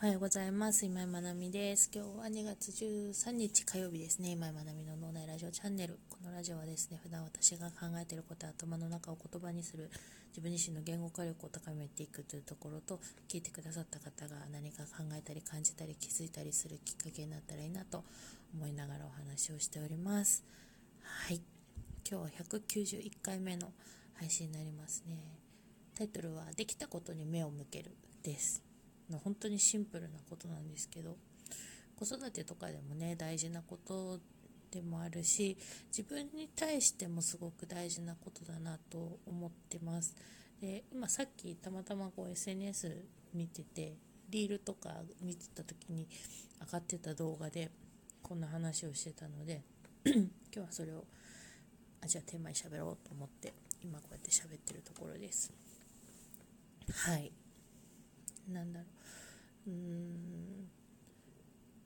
おはようございます。今井まなみです。今日は2月13日火曜日ですね。今井まなみの脳内ラジオチャンネル。このラジオはですね、普段私が考えていること頭の中を言葉にする自分自身の言語化力を高めていくというところと、聞いてくださった方が何か考えたり感じたり気づいたりするきっかけになったらいいなと思いながらお話をしております。はい。今日は191回目の配信になりますね。タイトルは、できたことに目を向けるです。の本当にシンプルなことなんですけど子育てとかでもね大事なことでもあるし自分に対してもすごく大事なことだなと思ってます。で今さっきたまたまこう SNS 見ててリールとか見てた時に上がってた動画でこんな話をしてたので 今日はそれをあじゃあテーマに喋ろうと思って今こうやって喋ってるところです。はい。なんだろう。うーん。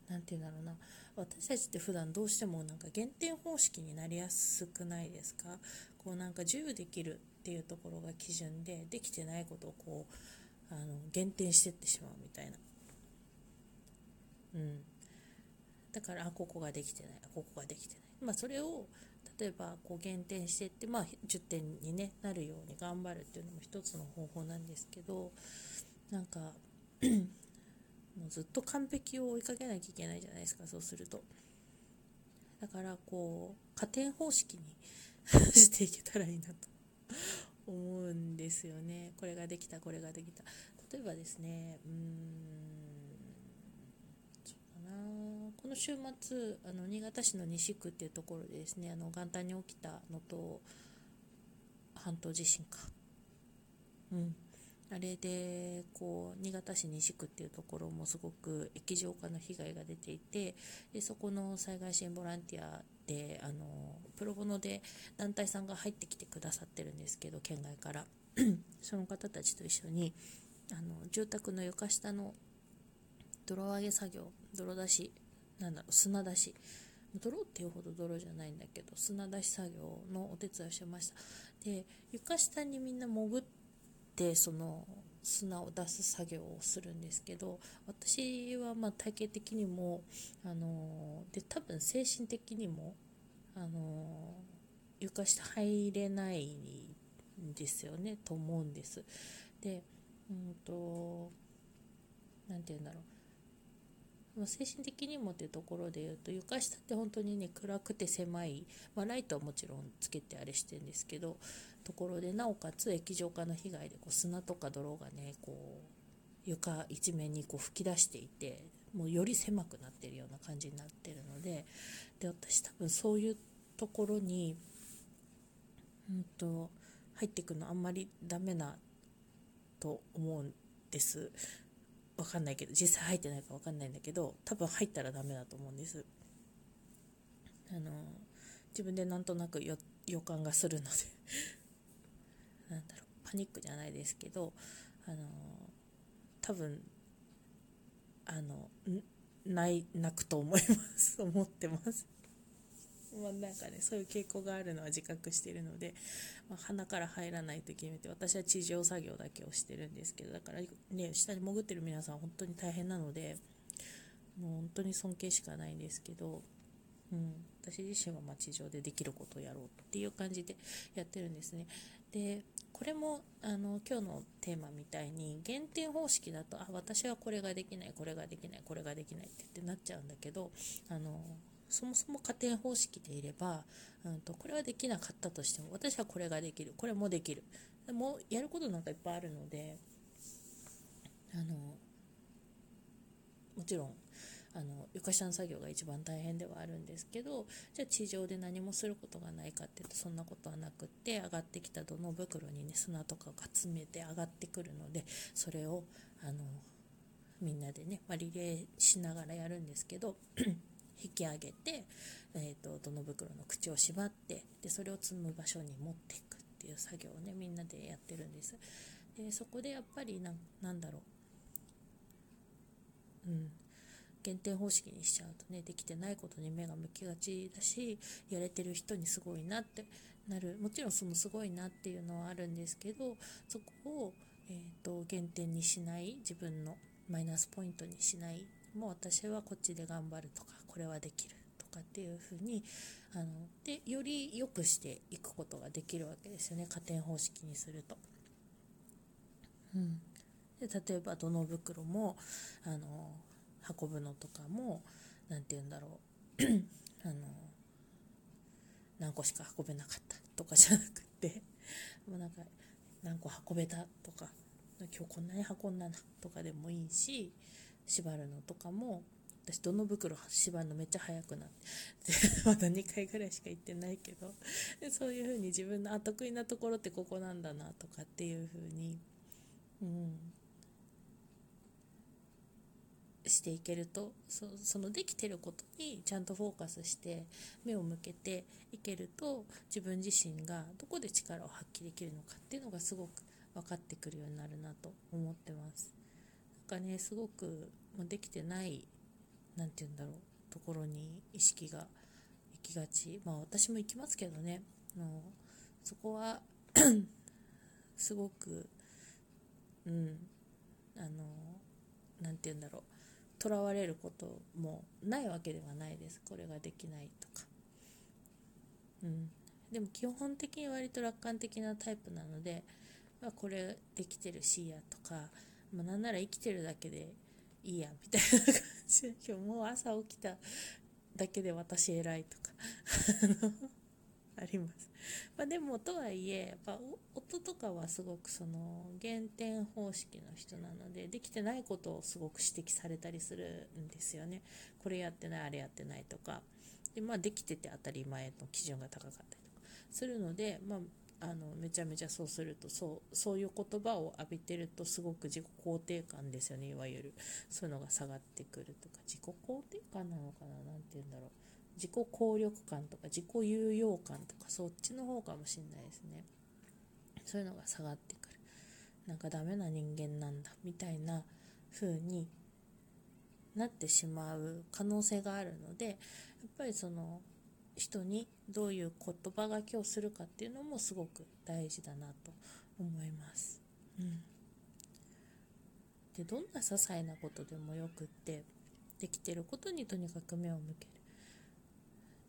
何て言うんだろうな。私たちって普段どうしてもなんか減点方式になりやすくないですか？こうなんか10できるっていうところが基準でできてないことをこうあの減点してってしまうみたいな。うん。だからあここができてないここができてない。まあそれを例えばこう減点してって、まあ、10点に、ね、なるように頑張るっていうのも一つの方法なんですけどなんか もうずっと完璧を追いかけなきゃいけないじゃないですかそうすると。だからこう加点方式に していけたらいいなと思うんですよね。これができたこれができた。例えばですねうーんそうだな。この週末あの新潟市の西区っていうところでですねあの元旦に起きた能登半島地震か。うん。あれでこう新潟市西区っていうところもすごく液状化の被害が出ていてでそこの災害支援ボランティアであのプロボノで団体さんが入ってきてくださってるんですけど県外から。その方たちと一緒にあの住宅の床下の泥上げ作業泥出しなんだろう砂出し泥っていうほど泥じゃないんだけど砂出し作業のお手伝いをしてました。で床下にみんな潜ってでその砂を出す作業をするんですけど私はまあ体型的にもあので多分精神的にもあの床下入れないんですよねと思うんです。でうんと何て言うんだろう精神的にもっていうところで言うと床下って本当にね暗くて狭い、まあ、ライトはもちろんつけてあれしてるんですけどところでなおかつ液状化の被害でこう砂とか泥がねこう床一面にこう吹き出していてもうより狭くなってるような感じになってるのでで私多分そういうところに、うんと、入ってくのあんまりダメなと思うんです。わかんないけど実際入ってないかわかんないんだけど多分入ったらダメだと思うんですあの自分でなんとなく予感がするのでなんだろうパニックじゃないですけどあの多分あのない泣くと思います。思ってます。まあ、なんかねそういう傾向があるのは自覚しているので、まあ、鼻から入らないと決めて私は地上作業だけをしてるんですけどだからね下に潜ってる皆さん本当に大変なのでもう本当に尊敬しかないんですけど、うん、私自身はま地上でできることをやろうっていう感じでやってるんですね。でこれもあの今日のテーマみたいに減点方式だとあ私はこれができないこれができないこれができないってってなっちゃうんだけどあのそもそも加点方式でいれば、うんと、これはできなかったとしても私はこれができるこれもできるでもやることなんかいっぱいあるのであのもちろんあの床下の作業が一番大変ではあるんですけどじゃあ地上で何もすることがないかっていうとそんなことはなくって上がってきた土の袋に、ね、砂とかが詰めて上がってくるのでそれをあのみんなでね、まあ、リレーしながらやるんですけど 引き上げて、えーと、との袋の口を縛ってでそれを積む場所に持っていくっていう作業をねみんなでやってるんです。でそこでやっぱりななんだろう。うん。減点方式にしちゃうとねできてないことに目が向きがちだしやれてる人にすごいなってなる。もちろんそのすごいなっていうのはあるんですけどそこを、えーと減点にしない自分のマイナスポイントにしないもう私はこっちで頑張るとかこれはできるとかっていうふうにあのでより良くしていくことができるわけですよね。加点方式にすると。うん、で例えばどの袋もあの運ぶのとかも何て言うんだろう。あの何個しか運べなかったとかじゃなくてもうなんか何個運べたとか今日こんなに運んだなとかでもいいし縛るのとかも私どの袋縛るのめっちゃ早くなって まだ2回ぐらいしか行ってないけどでそういう風に自分のあ得意なところってここなんだなとかっていう風にうん。していけるとそそのできてることにちゃんとフォーカスして目を向けていけると自分自身がどこで力を発揮できるのかっていうのがすごく分かってくるようになるなと思ってます。なんかねすごくできてない何て言うんだろうところに意識が行きがち。まあ私も行きますけどね。のそこは すごくうんあの何て言うんだろう。とらわれることもないわけではないですこれができないとかうん。でも基本的に割と楽観的なタイプなので、まあ、これできてるしやとか、まあ、なんなら生きてるだけでいいやみたいな感じで今日もう朝起きただけで私偉いとか。あります。まあ、でもとはいえやっぱ夫とかはすごくその減点方式の人なのでできてないことをすごく指摘されたりするんですよね。これやってないあれやってないとか。で,、まあ、できてて当たり前の基準が高かったりとか。するので、まあ、あのめちゃめちゃそうするとそうそういう言葉を浴びてるとすごく自己肯定感ですよね。いわゆる。そういうのが下がってくるとか。自己肯定感なのかな？何て言うんだろう。自己効力感とか自己有用感とかそっちの方かもしれないですねそういうのが下がってくるなんかダメな人間なんだみたいな風になってしまう可能性があるのでやっぱりその人にどういう言葉がけをするかっていうのもすごく大事だなと思います。うん、でどんな些細なことでもよくってできてることにとにかく目を向ける。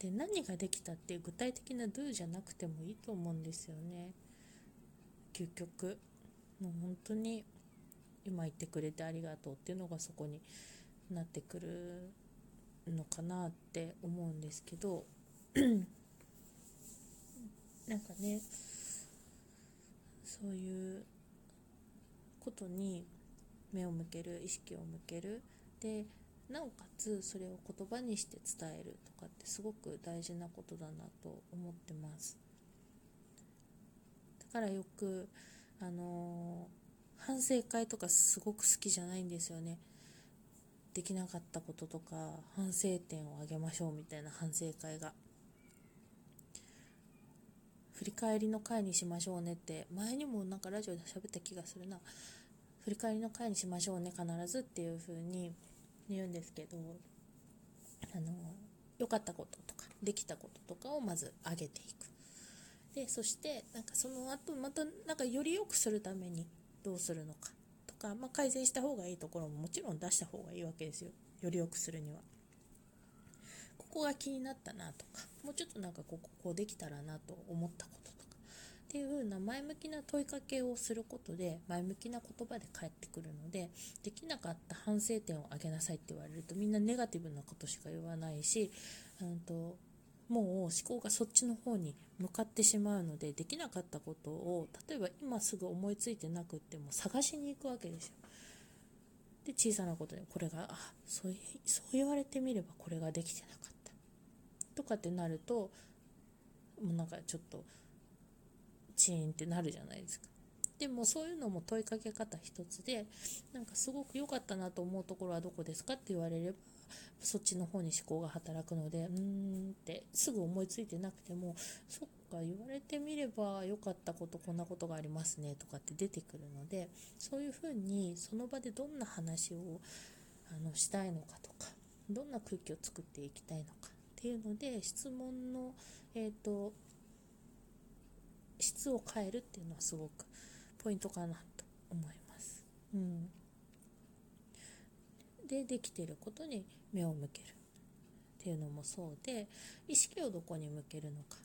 で何ができたっていう具体的な do じゃなくてもいいと思うんですよね。究極。もう本当に今言ってくれてありがとうっていうのがそこになってくるのかなって思うんですけど。なんかねそういうことに目を向ける意識を向ける。でなおかつそれを言葉にして伝えるとかってすごく大事なことだなと思ってます。だからよくあのー、反省会とかすごく好きじゃないんですよね。できなかったこととか反省点をあげましょうみたいな反省会が。振り返りの会にしましょうねって前にもなんかラジオで喋った気がするな。振り返りの会にしましょうね必ずっていう風に言うんですけどあの良かったこととかできたこととかをまず上げていく。でそしてなんかその後またなんかより良くするためにどうするのかとか、まあ、改善した方がいいところももちろん出した方がいいわけですよ。より良くするには。ここが気になったなとかもうちょっとなんかこここうできたらなと思ったこととっていう風な前向きな問いかけをすることで前向きな言葉で返ってくるのでできなかった反省点を挙げなさいって言われるとみんなネガティブなことしか言わないし、うんと、もう思考がそっちの方に向かってしまうのでできなかったことを例えば今すぐ思いついてなくっても探しに行くわけですよ。で小さなことでこれがあそうそう言われてみればこれができてなかったとかってなるともうなんかちょっとチーンってなるじゃないですか。でもそういうのも問いかけ方一つでなんかすごく良かったなと思うところはどこですかって言われればそっちの方に思考が働くのでうーんってすぐ思いついてなくてもそっか言われてみれば良かったことこんなことがありますねとかって出てくるのでそういうふうにその場でどんな話をあのしたいのかとかどんな空気を作っていきたいのかっていうので質問の、えーと質を変えるっていうのはすごくポイントかなと思います。うん。でできてることに目を向けるっていうのもそうで意識をどこに向けるのか。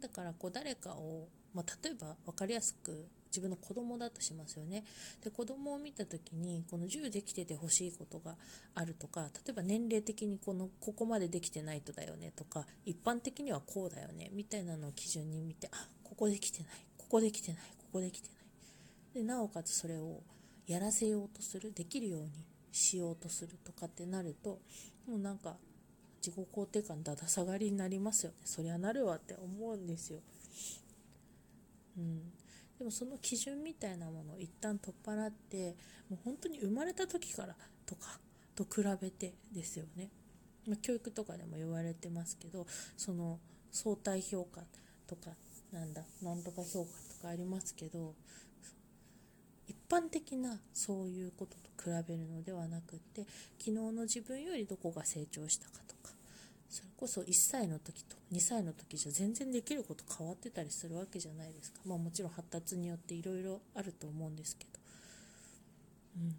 だからこう誰かを、まあ、例えば分かりやすく自分の子供だとしますよね。で子供を見た時にこの10できててほしいことがあるとか例えば年齢的にこのここまでできてないとだよねとか一般的にはこうだよねみたいなのを基準に見てあここできてない。ここできてない。ここできてない。でなおかつそれをやらせようとする。できるようにしようとするとかってなるともうなんか自己肯定感だだ下がりになりますよね。そりゃなるわって思うんですよ。うん、でもその基準みたいなものを一旦取っ払ってもう本当に生まれた時からとかと比べてですよね、ま、教育とかでも言われてますけどその相対評価とかなんだなんとか評価とかありますけど一般的なそういうことと比べるのではなくって昨日の自分よりどこが成長したかとかそれこそ1歳の時と2歳の時じゃ全然できること変わってたりするわけじゃないですか。まあもちろん発達によっていろいろあると思うんですけど。うん。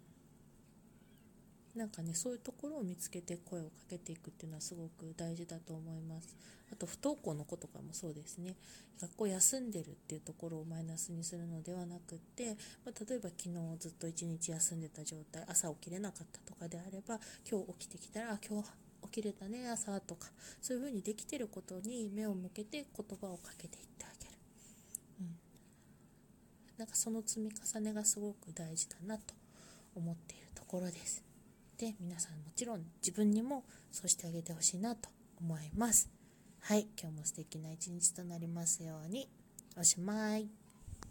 なんかねそういうところを見つけて声をかけていくっていうのはすごく大事だと思います。あと不登校の子とかもそうですね。学校休んでるっていうところをマイナスにするのではなくって、まあ、例えば昨日ずっと一日休んでた状態朝起きれなかったとかであれば今日起きてきたら今日起きれたね朝とかそういう風にできてることに目を向けて言葉をかけていってあげる、うん、なんかその積み重ねがすごく大事だなと思っているところです。で皆さんもちろん自分にもそうしてあげてほしいなと思います。はい今日も素敵な一日となりますように。おしまい。